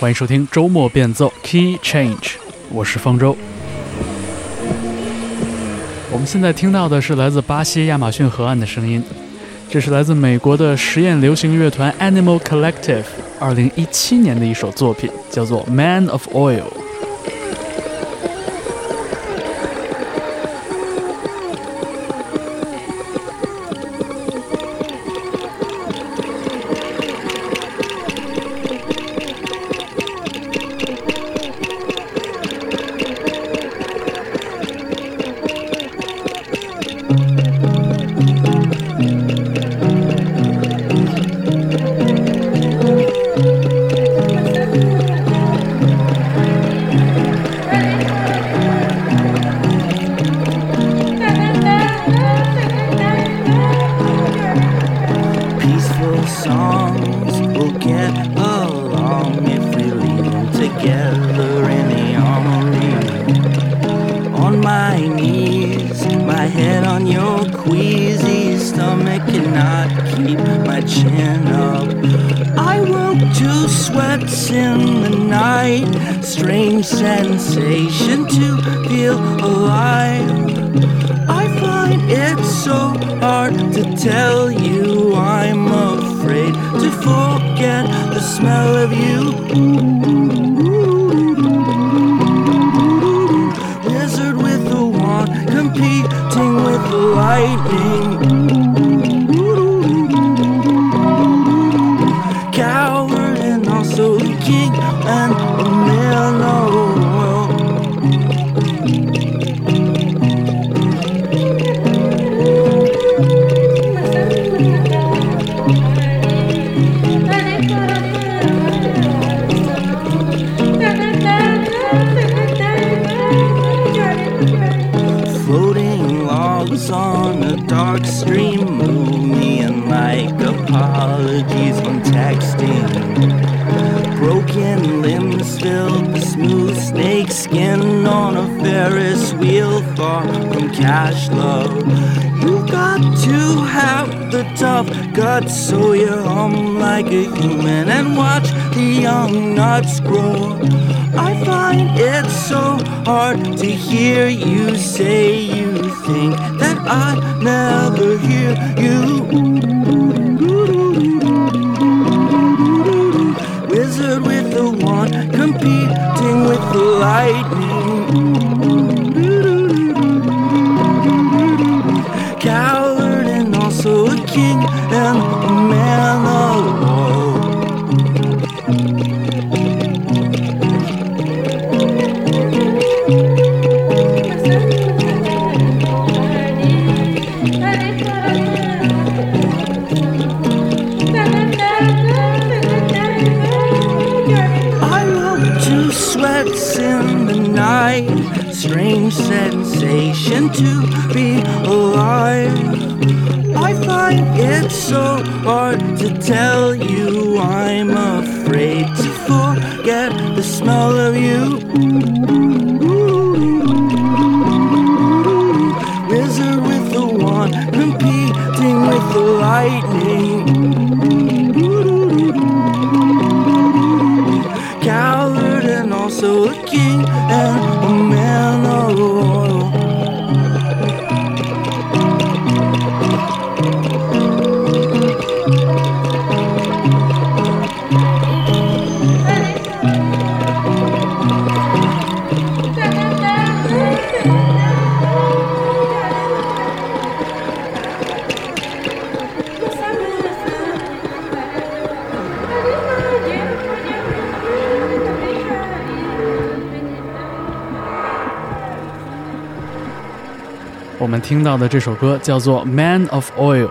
欢迎收听周末变奏 Key Change，我是方舟。我们现在听到的是来自巴西亚马逊河岸的声音，这是来自美国的实验流行乐团 Animal Collective 二零一七年的一首作品，叫做《Man of Oil》。It's so hard to tell you. I'm afraid to forget the smell of you. 听到的这首歌叫做《Man of Oil》。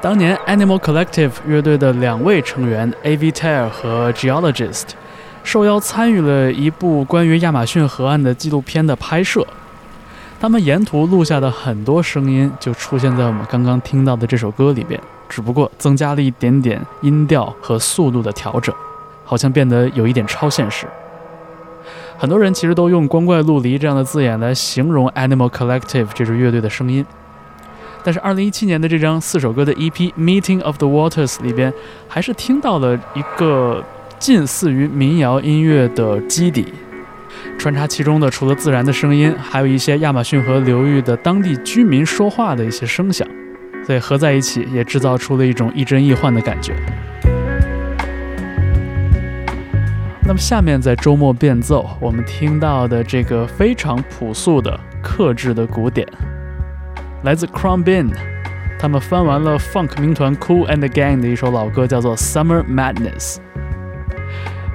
当年 Animal Collective 乐队的两位成员 A. V. Tare 和 Geologist 受邀参与了一部关于亚马逊河岸的纪录片的拍摄。他们沿途录下的很多声音就出现在我们刚刚听到的这首歌里边，只不过增加了一点点音调和速度的调整，好像变得有一点超现实。很多人其实都用“光怪陆离”这样的字眼来形容 Animal Collective 这支乐队的声音，但是2017年的这张四首歌的 EP《Meeting of the Waters》里边，还是听到了一个近似于民谣音乐的基底。穿插其中的，除了自然的声音，还有一些亚马逊河流域的当地居民说话的一些声响，所以合在一起，也制造出了一种亦真亦幻的感觉。那么，下面在周末变奏，我们听到的这个非常朴素的、克制的鼓点，来自 Crombin，他们翻完了 Funk 民团 Cool and Gang 的一首老歌，叫做 Summer Madness。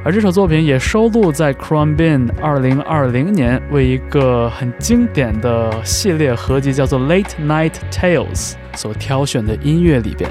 而这首作品也收录在 Crombin 二零二零年为一个很经典的系列合集叫做 Late Night Tales 所挑选的音乐里边。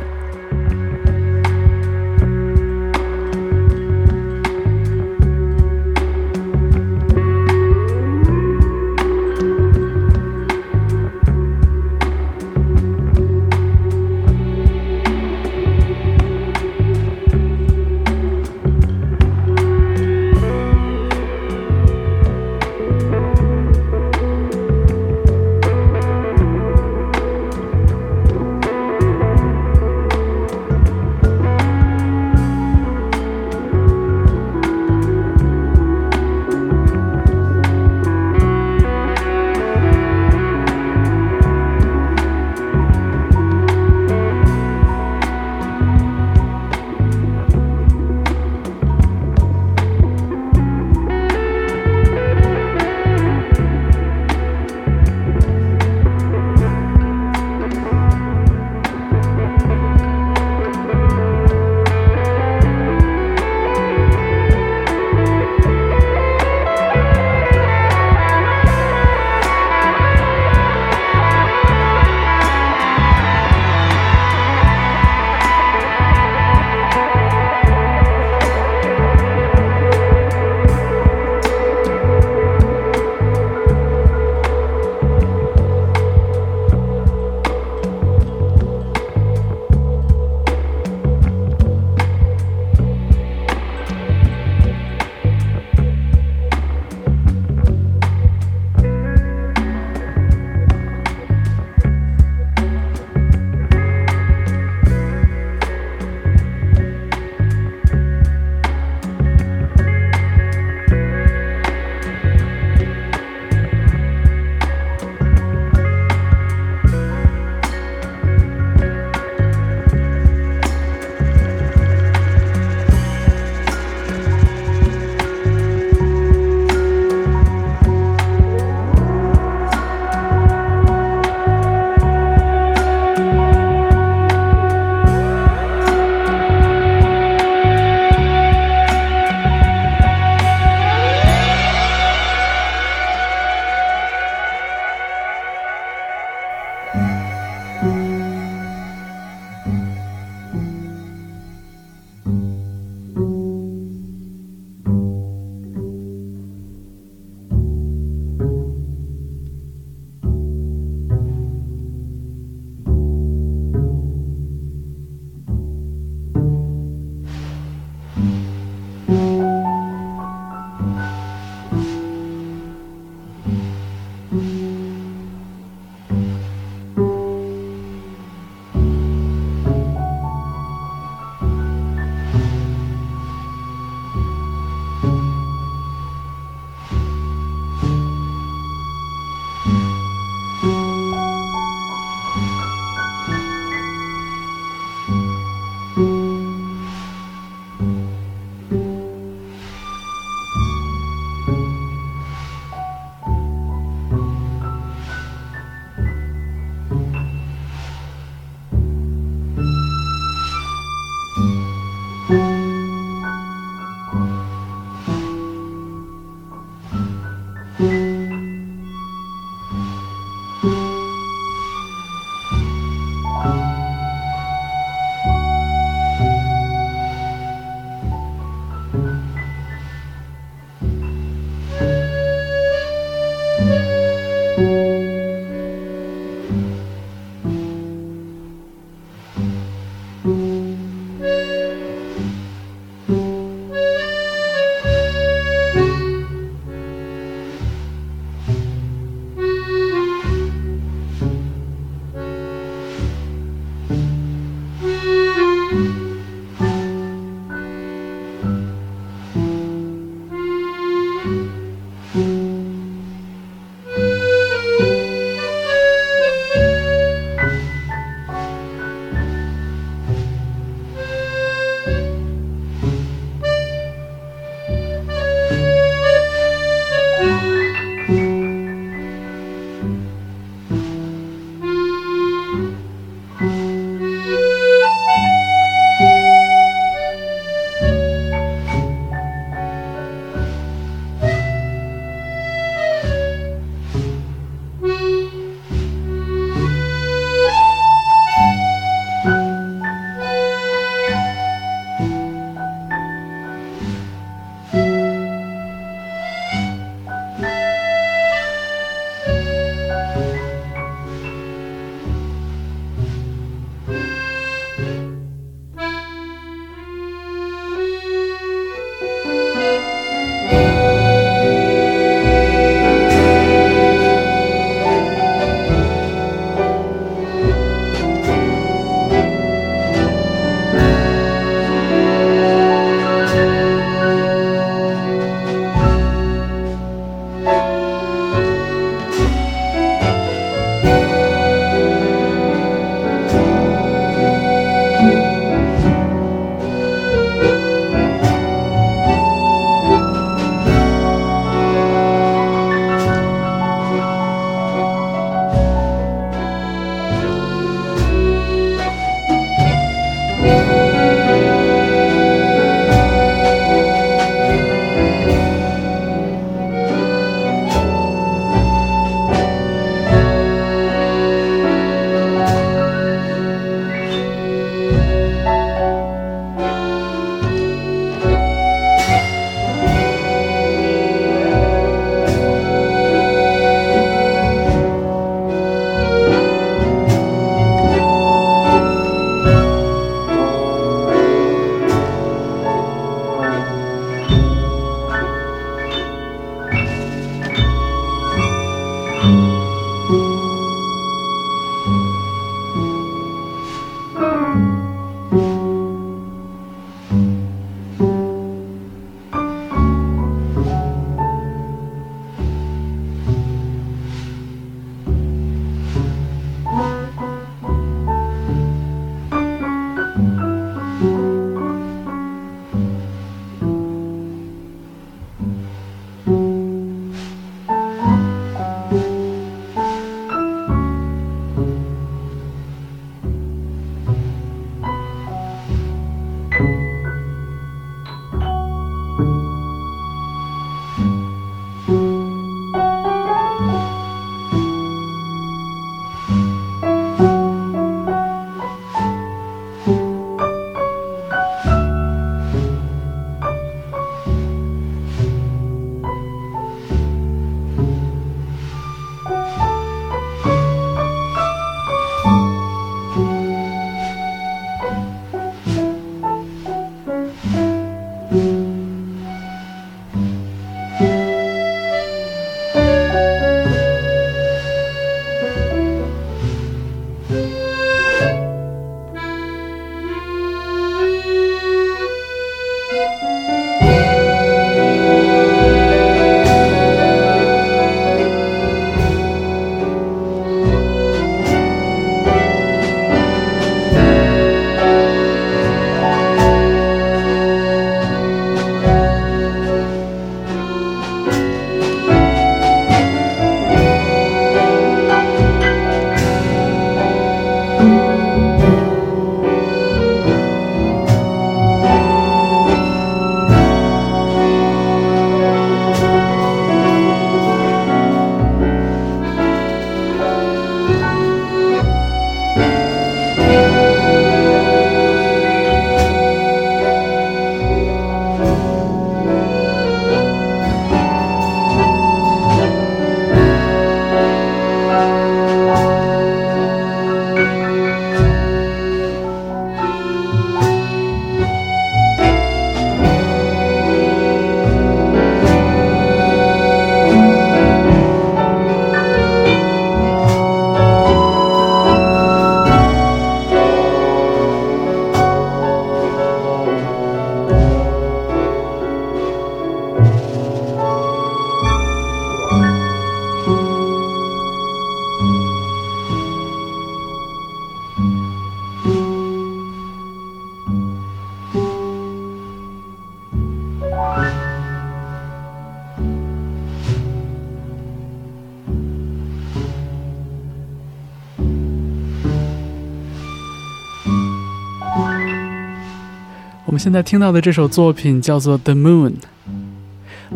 现在听到的这首作品叫做《The Moon》，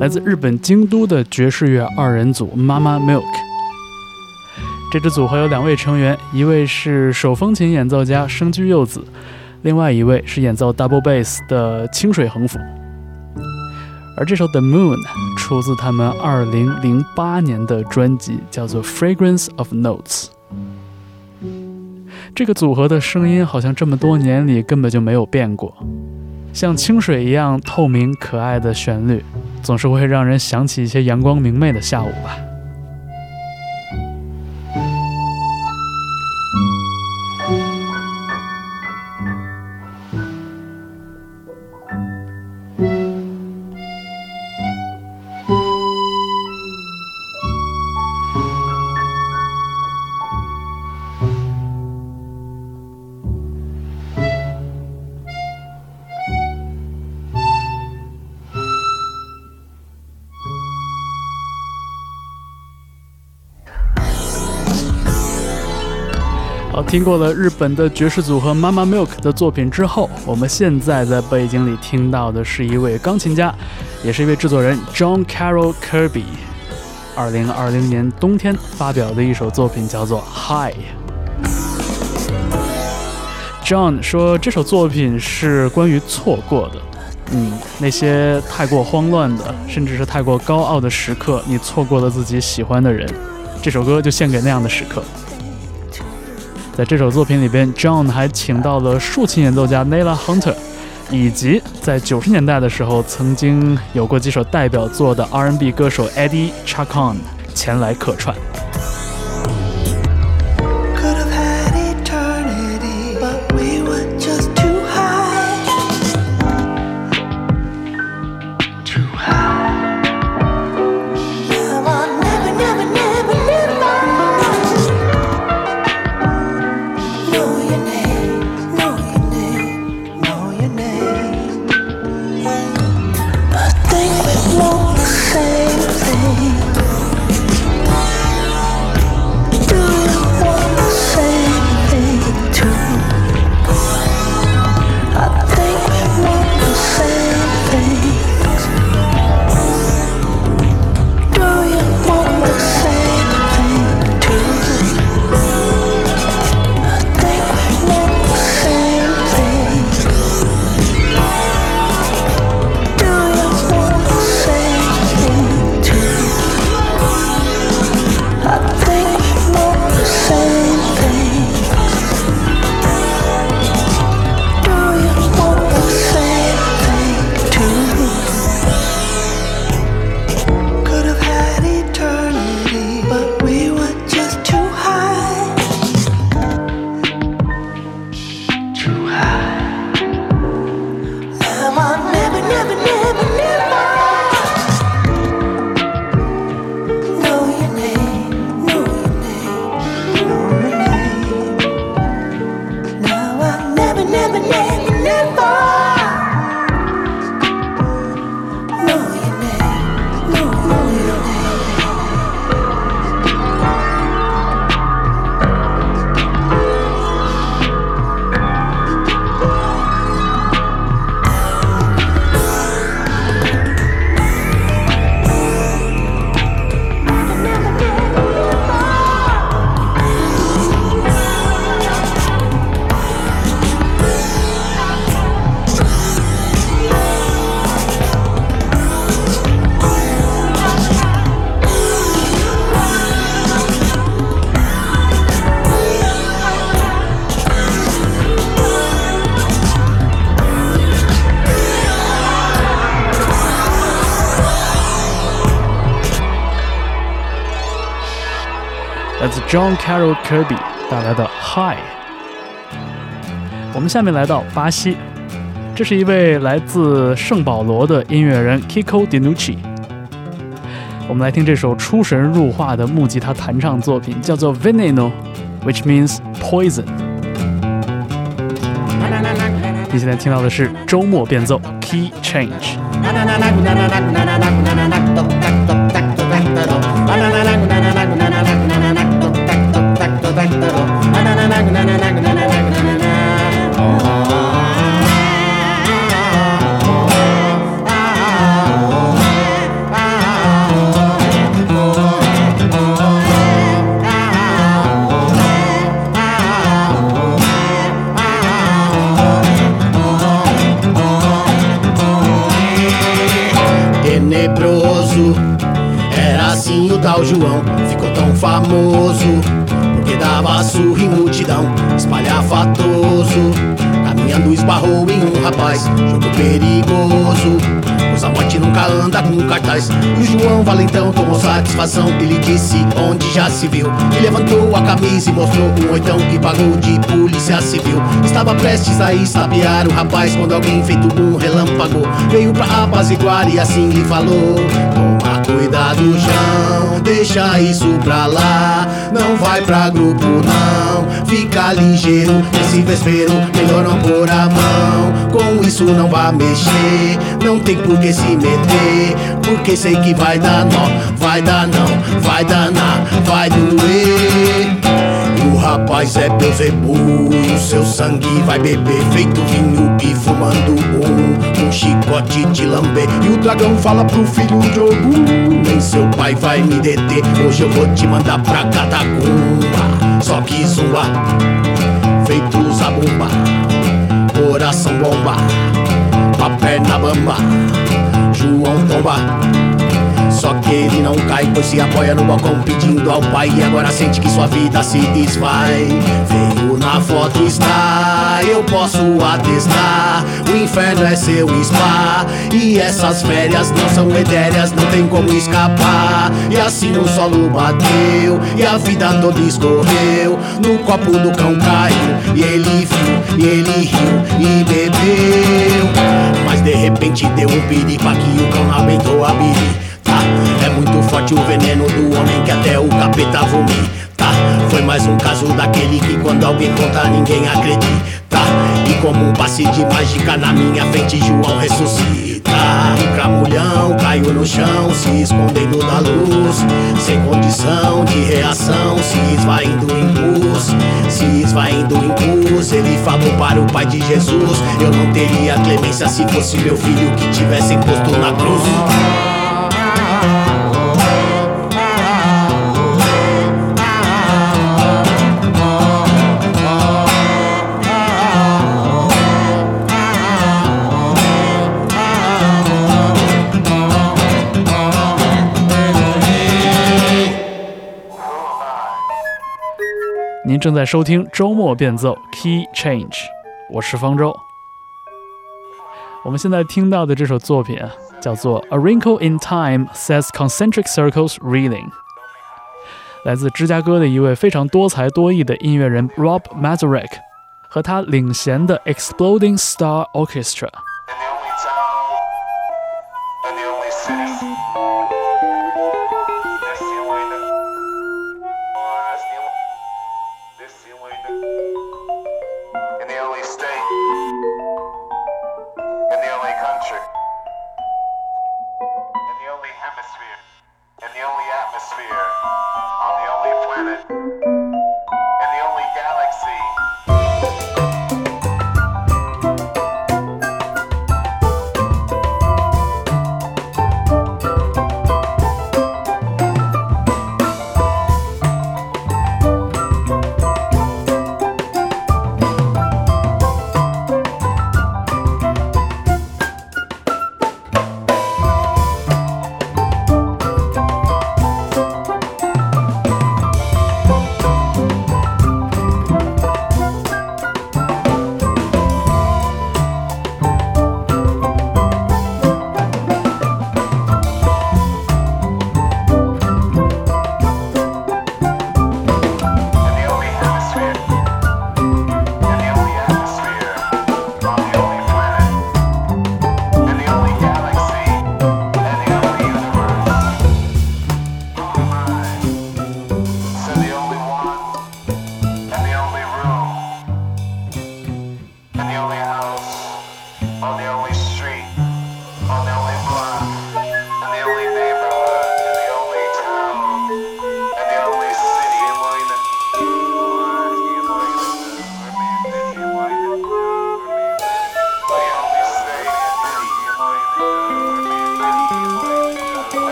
来自日本京都的爵士乐二人组 Mama Milk。这支组合有两位成员，一位是手风琴演奏家生居佑子，另外一位是演奏 double bass 的清水恒辅。而这首《The Moon》出自他们2008年的专辑，叫做《Fragrance of Notes》。这个组合的声音好像这么多年里根本就没有变过。像清水一样透明可爱的旋律，总是会让人想起一些阳光明媚的下午吧。听过了日本的爵士组合 Mama Milk 的作品之后，我们现在在背景里听到的是一位钢琴家，也是一位制作人 John Carroll Kirby。二零二零年冬天发表的一首作品叫做 Hi。John 说这首作品是关于错过的，嗯，那些太过慌乱的，甚至是太过高傲的时刻，你错过了自己喜欢的人，这首歌就献给那样的时刻。在这首作品里边，John 还请到了竖琴演奏家 Nella Hunter，以及在九十年代的时候曾经有过几首代表作的 R&B 歌手 Eddie Chacon 前来客串。John Carroll Kirby 带来的 High。我们下面来到巴西，这是一位来自圣保罗的音乐人 Kiko Dinucci。我们来听这首出神入化的木吉他弹唱作品，叫做 Veneno，which means poison。你现在听到的是周末变奏 Key Change。Famoso porque dava surro em multidão, espalhafatoso. Caminhando esbarrou em um rapaz, jogo perigoso. Pois a morte nunca anda com cartaz. E o João Valentão tomou satisfação. Ele disse onde já se viu. E levantou a camisa e mostrou um oitão que pagou de polícia civil. Estava prestes a estapear o rapaz quando alguém feito um relâmpago veio pra apaziguar e assim lhe falou: cuidado, João, deixa isso pra lá. Não vai pra grupo, não. Fica ligeiro, esse vespeiro, melhor não pôr a mão. Com isso não vai mexer, não tem por que se meter. Porque sei que vai dar nó, vai dar não, vai danar, vai doer. Rapaz é Beuzebu seu sangue vai beber Feito vinho e fumando um Um chicote de lamber. E o dragão fala pro filho Jogo Nem seu pai vai me deter Hoje eu vou te mandar pra catacumba. Só que zumba Feito zabumba Coração bomba a perna bamba. João tomba não cai, pois se apoia no balcão pedindo ao pai. E agora sente que sua vida se desfaz. Veio na foto está, eu posso atestar. O inferno é seu spa. E essas férias não são etéreas, não tem como escapar. E assim no solo bateu, e a vida toda escorreu. No copo do cão caiu, e ele viu, e ele riu, e bebeu. Mas de repente deu um piripa que o cão abençoou a biri. Forte o veneno do homem que até o capeta vomita. Foi mais um caso daquele que quando alguém conta ninguém acredita. E como um passe de mágica na minha frente João ressuscita. O cramulhão caiu no chão, se escondendo da luz. Sem condição de reação, se esvaindo em pus. Se esvaindo em pus, ele falou para o pai de Jesus. Eu não teria clemência se fosse meu filho que tivesse posto na cruz. 您正在收听周末变奏 Key Change，我是方舟。我们现在听到的这首作品，叫做《A Wrinkle in Time Says Concentric Circles Reeling》，来自芝加哥的一位非常多才多艺的音乐人 Rob Mazurek 和他领衔的 Exploding Star Orchestra。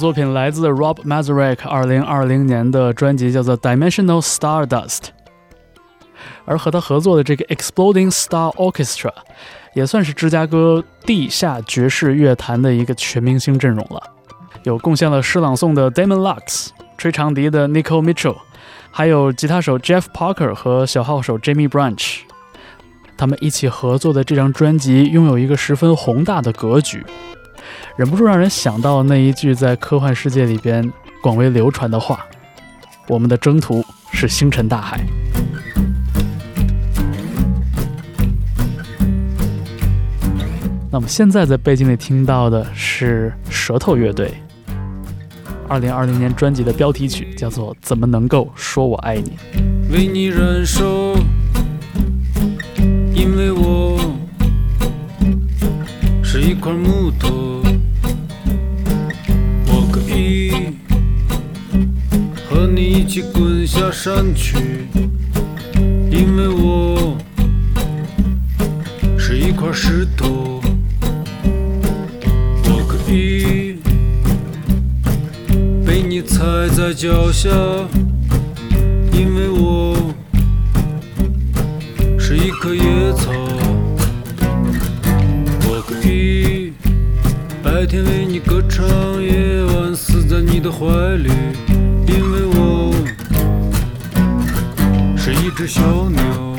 作品来自 Rob Mazurek 二零二零年的专辑，叫做《Dimensional Stardust》。而和他合作的这个 Exploding Star Orchestra，也算是芝加哥地下爵士乐坛的一个全明星阵容了。有贡献了诗朗诵的 Damon Lux、吹长笛的 Nico Mitchell，还有吉他手 Jeff Parker 和小号手 Jamie Branch。他们一起合作的这张专辑拥有一个十分宏大的格局，忍不住让人想到那一句在科幻世界里边广为流传的话：“我们的征途是星辰大海。”那么现在在背景里听到的是舌头乐队二零二零年专辑的标题曲，叫做《怎么能够说我爱你》。为你燃烧，因为我是一块木头，一起滚下山去，因为我是一块石头，我可以被你踩在脚下。因为我是一棵野草，我可以白天为你歌唱，夜晚死在你的怀里。只小鸟，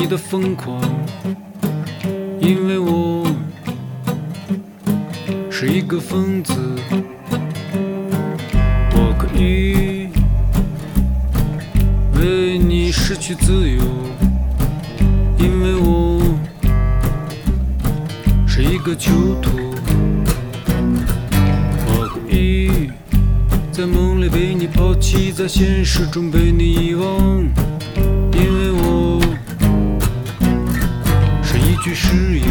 你的疯狂，因为我是一个疯子。我可以。为你失去自由，因为我是一个囚徒。我可以在梦里被你抛弃，在现实中被你遗忘，是一句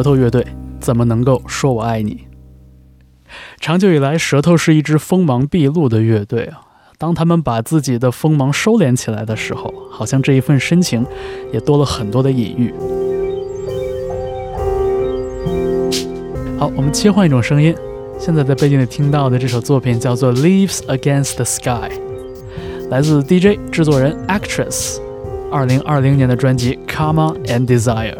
舌头乐队，怎么能够说我爱你？长久以来，舌头是一支锋芒毕露的乐队啊。当他们把自己的锋芒收敛起来的时候，好像这一份深情也多了很多的隐喻。好，我们切换一种声音，现在在背景里听到的这首作品叫做《Leaves Against the Sky》，来自 DJ 制作人 Actress，二零二零年的专辑《Karma and Desire》。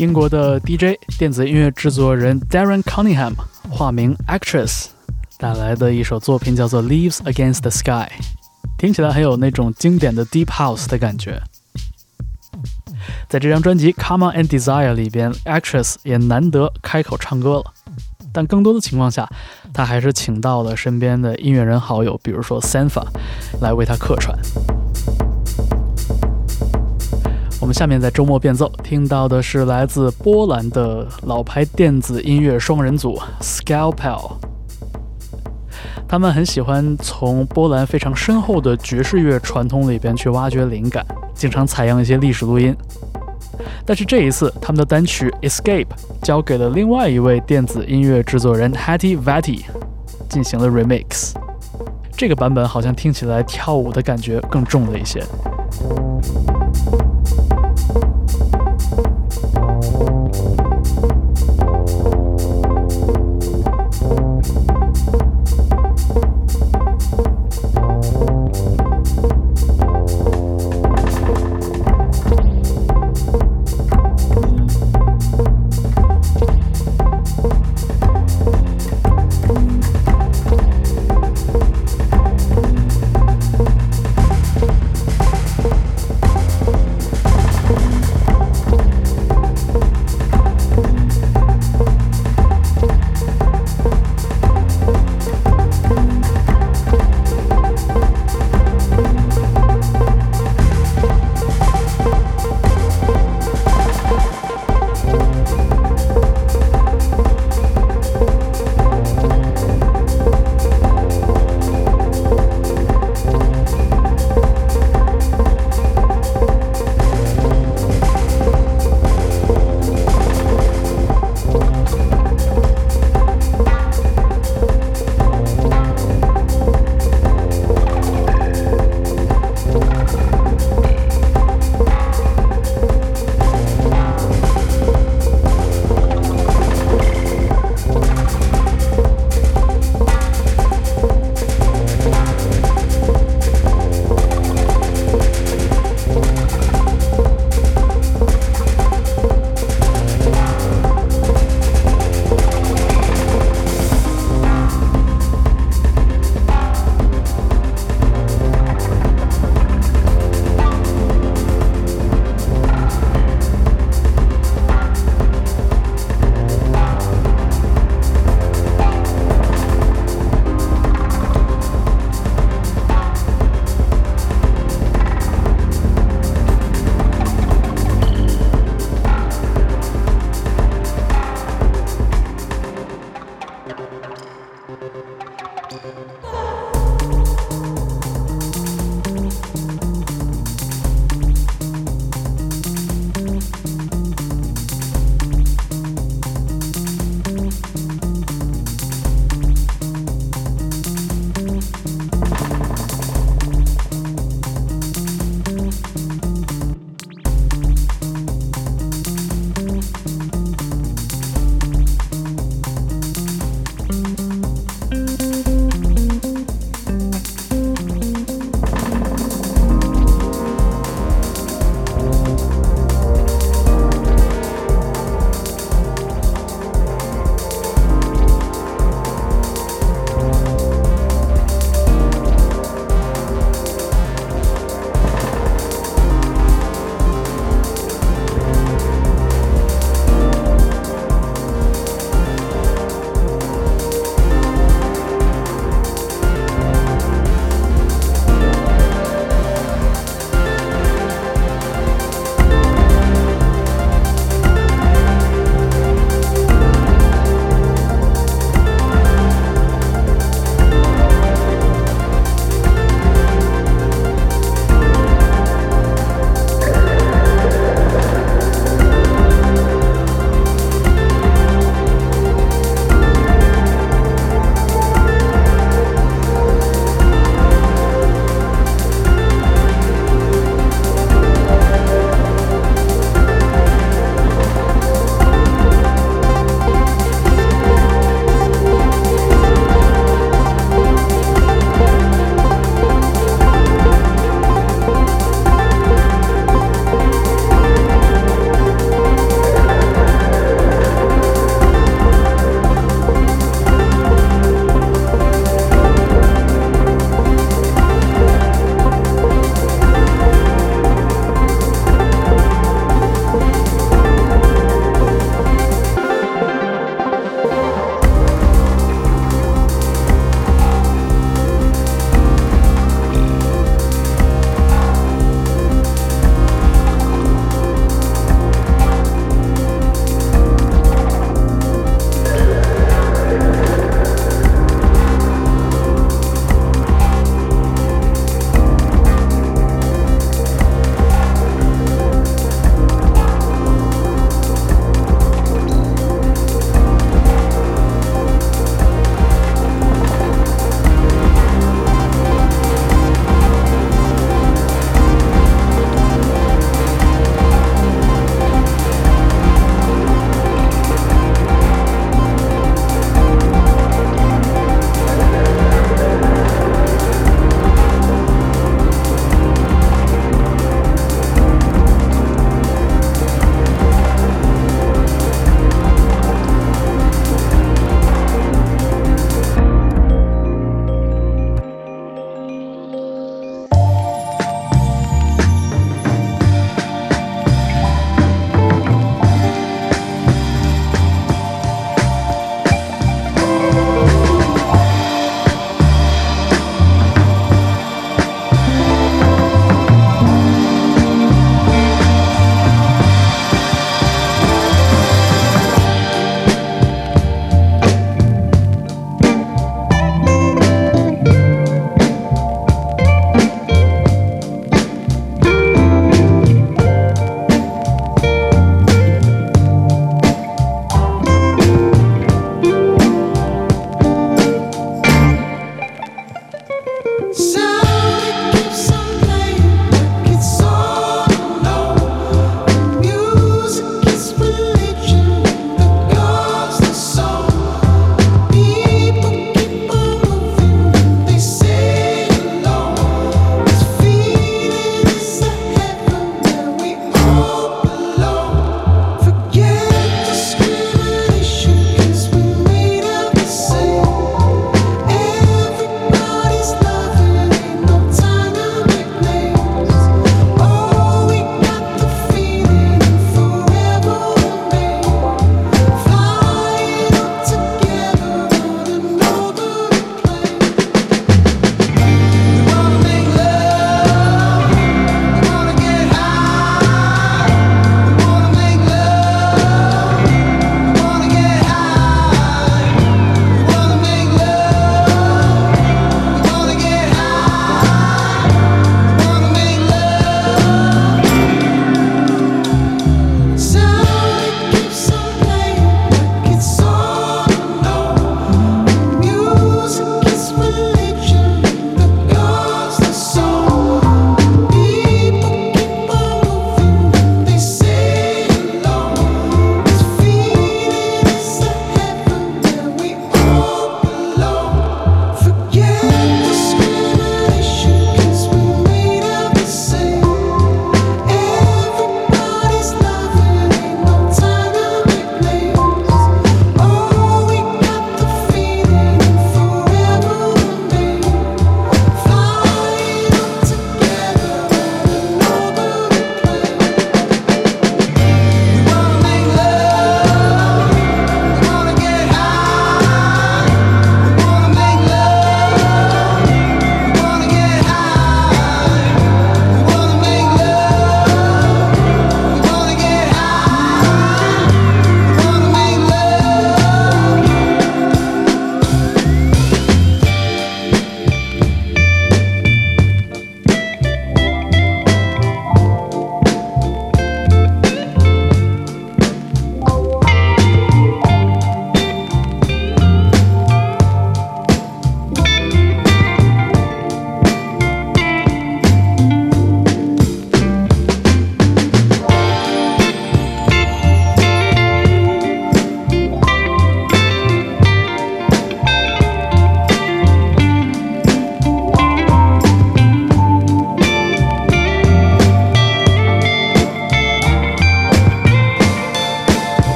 英国的 DJ 电子音乐制作人 Darren Cunningham，化名 Actress，带来的一首作品叫做《Leaves Against the Sky》，听起来很有那种经典的 Deep House 的感觉。在这张专辑《Come On and Desire》里边，Actress 也难得开口唱歌了，但更多的情况下，他还是请到了身边的音乐人好友，比如说 Sanfa，来为他客串。们下面在周末变奏听到的是来自波兰的老牌电子音乐双人组 Scalpel。他们很喜欢从波兰非常深厚的爵士乐传统里边去挖掘灵感，经常采样一些历史录音。但是这一次，他们的单曲《Escape》交给了另外一位电子音乐制作人 Hatty Vati 进行了 remix。这个版本好像听起来跳舞的感觉更重了一些。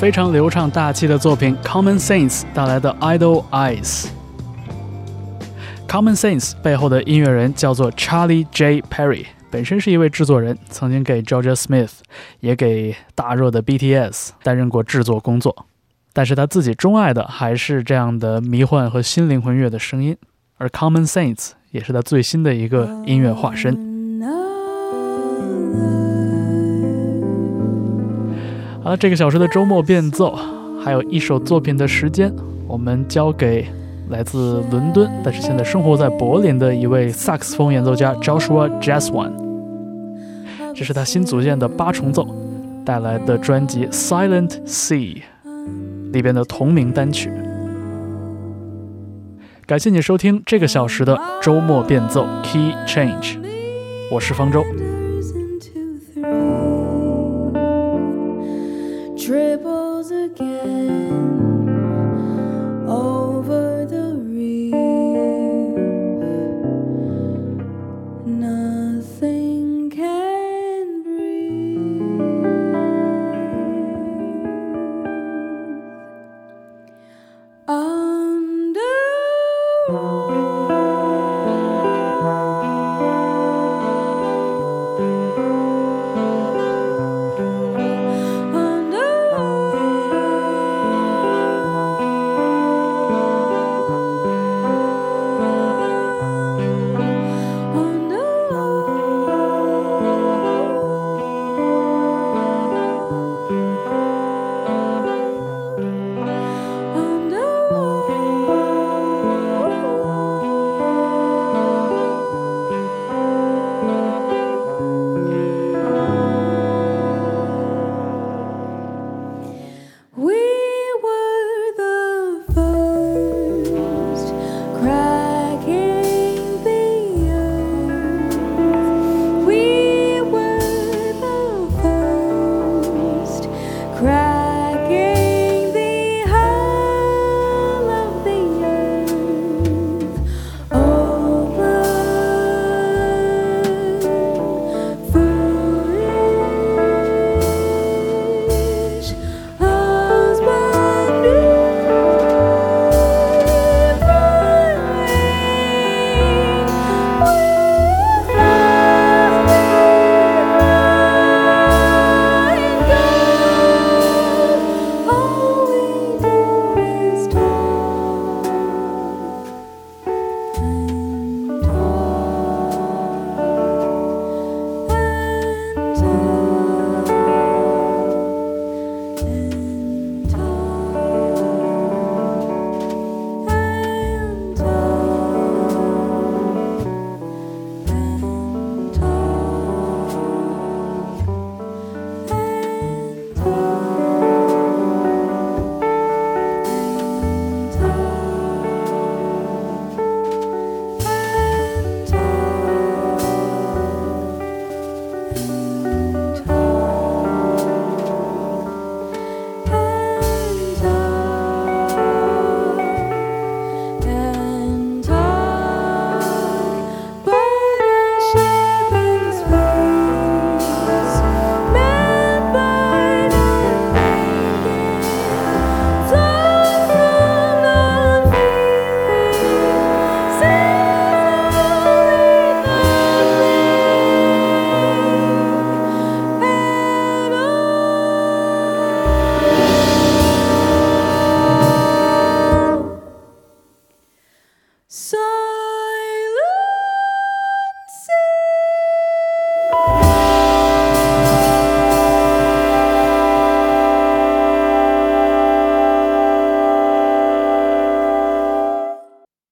非常流畅大气的作品《Common Sense》带来的《Idle Eyes》。Common Sense 背后的音乐人叫做 Charlie J. Perry，本身是一位制作人，曾经给 Georgia Smith 也给大热的 BTS 担任过制作工作。但是他自己钟爱的还是这样的迷幻和新灵魂乐的声音，而 Common Sense 也是他最新的一个音乐化身。好了，这个小时的周末变奏，还有一首作品的时间，我们交给来自伦敦，但是现在生活在柏林的一位萨克斯风演奏家 Joshua Jaswan。这是他新组建的八重奏带来的专辑《Silent Sea》里边的同名单曲。感谢你收听这个小时的周末变奏 Key Change，我是方舟。Triples again.